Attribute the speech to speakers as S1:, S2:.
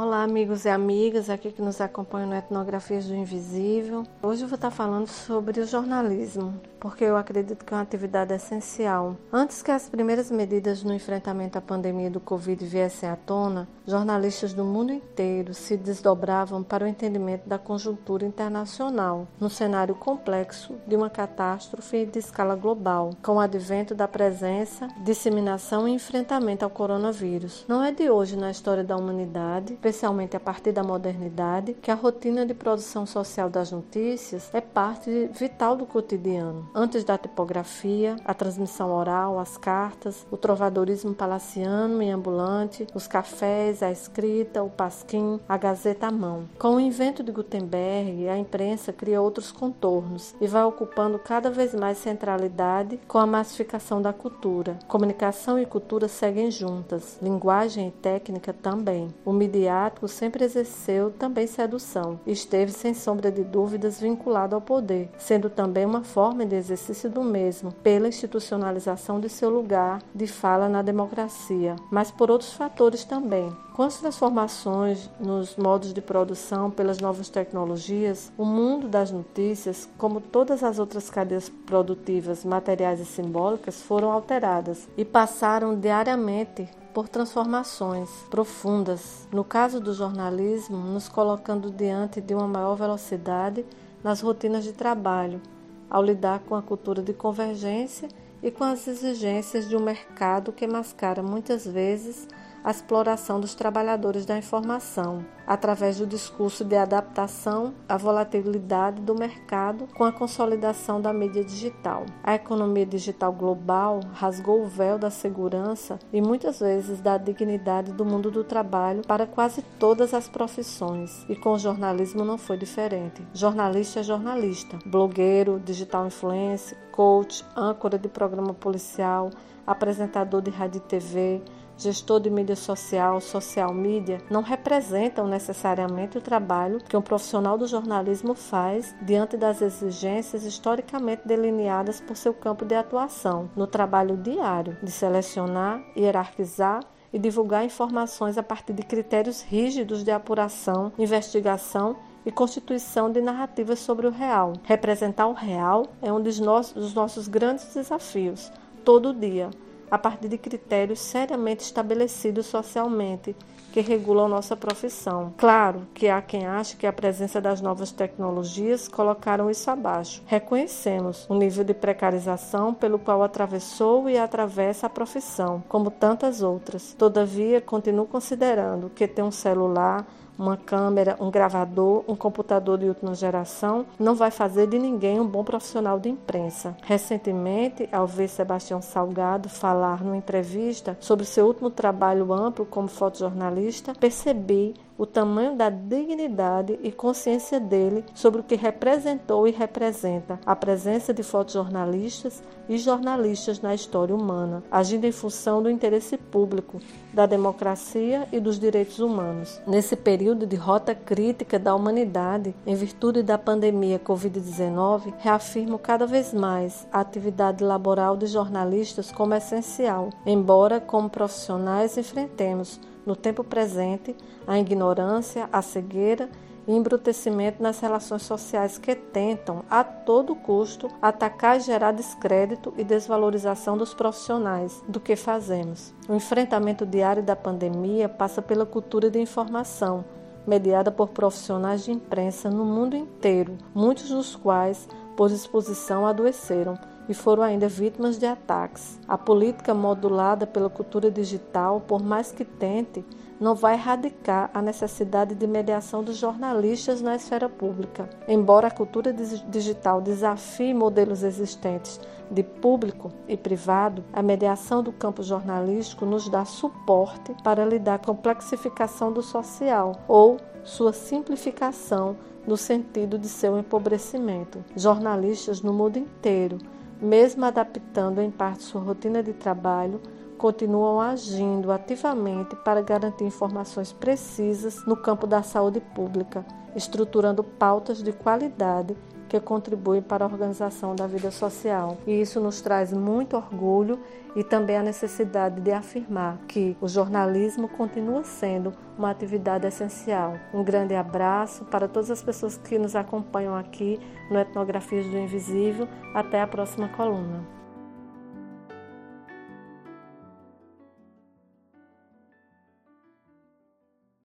S1: Olá, amigos e amigas, aqui que nos acompanham no Etnografias do Invisível. Hoje eu vou estar falando sobre o jornalismo, porque eu acredito que é uma atividade essencial. Antes que as primeiras medidas no enfrentamento à pandemia do Covid viessem à tona, jornalistas do mundo inteiro se desdobravam para o entendimento da conjuntura internacional, no cenário complexo de uma catástrofe de escala global, com o advento da presença, disseminação e enfrentamento ao coronavírus. Não é de hoje na história da humanidade especialmente a partir da modernidade, que a rotina de produção social das notícias é parte vital do cotidiano. Antes da tipografia, a transmissão oral, as cartas, o trovadorismo palaciano e ambulante, os cafés, a escrita, o pasquim, a gazeta à mão. Com o invento de Gutenberg, a imprensa cria outros contornos e vai ocupando cada vez mais centralidade com a massificação da cultura. Comunicação e cultura seguem juntas, linguagem e técnica também. O midiático mediático sempre exerceu também sedução esteve sem sombra de dúvidas vinculado ao poder, sendo também uma forma de exercício do mesmo, pela institucionalização de seu lugar de fala na democracia, mas por outros fatores também. Com as transformações nos modos de produção pelas novas tecnologias, o mundo das notícias, como todas as outras cadeias produtivas, materiais e simbólicas, foram alteradas e passaram diariamente por transformações profundas. No caso do jornalismo, nos colocando diante de uma maior velocidade nas rotinas de trabalho, ao lidar com a cultura de convergência e com as exigências de um mercado que mascara muitas vezes a exploração dos trabalhadores da informação, através do discurso de adaptação à volatilidade do mercado com a consolidação da mídia digital. A economia digital global rasgou o véu da segurança e muitas vezes da dignidade do mundo do trabalho para quase todas as profissões, e com o jornalismo não foi diferente. Jornalista é jornalista, blogueiro, digital influencer, coach, âncora de programa policial, apresentador de rádio e TV, gestor de mídia social, social media, não representam necessariamente o trabalho que um profissional do jornalismo faz diante das exigências historicamente delineadas por seu campo de atuação, no trabalho diário de selecionar, hierarquizar e divulgar informações a partir de critérios rígidos de apuração, investigação e constituição de narrativas sobre o real. Representar o real é um dos nossos, dos nossos grandes desafios, todo dia a partir de critérios seriamente estabelecidos socialmente que regulam nossa profissão. Claro que há quem ache que a presença das novas tecnologias colocaram isso abaixo. Reconhecemos o nível de precarização pelo qual atravessou e atravessa a profissão, como tantas outras. Todavia, continuo considerando que ter um celular uma câmera, um gravador, um computador de última geração não vai fazer de ninguém um bom profissional de imprensa. Recentemente, ao ver Sebastião Salgado falar numa entrevista sobre seu último trabalho amplo como fotojornalista, percebi o tamanho da dignidade e consciência dele sobre o que representou e representa a presença de fotojornalistas e jornalistas na história humana, agindo em função do interesse público, da democracia e dos direitos humanos. Nesse período de rota crítica da humanidade, em virtude da pandemia Covid-19, reafirmo cada vez mais a atividade laboral de jornalistas como essencial, embora como profissionais enfrentemos no tempo presente, a ignorância, a cegueira e embrutecimento nas relações sociais que tentam, a todo custo, atacar e gerar descrédito e desvalorização dos profissionais do que fazemos. O enfrentamento diário da pandemia passa pela cultura de informação, mediada por profissionais de imprensa no mundo inteiro, muitos dos quais, por exposição, adoeceram e foram ainda vítimas de ataques. A política modulada pela cultura digital, por mais que tente, não vai erradicar a necessidade de mediação dos jornalistas na esfera pública. Embora a cultura digital desafie modelos existentes de público e privado, a mediação do campo jornalístico nos dá suporte para lidar com a complexificação do social ou sua simplificação no sentido de seu empobrecimento. Jornalistas no mundo inteiro mesmo adaptando em parte sua rotina de trabalho, continuam agindo ativamente para garantir informações precisas no campo da saúde pública, estruturando pautas de qualidade que contribuem para a organização da vida social. E isso nos traz muito orgulho e também a necessidade de afirmar que o jornalismo continua sendo uma atividade essencial. Um grande abraço para todas as pessoas que nos acompanham aqui no Etnografias do Invisível. Até a próxima coluna.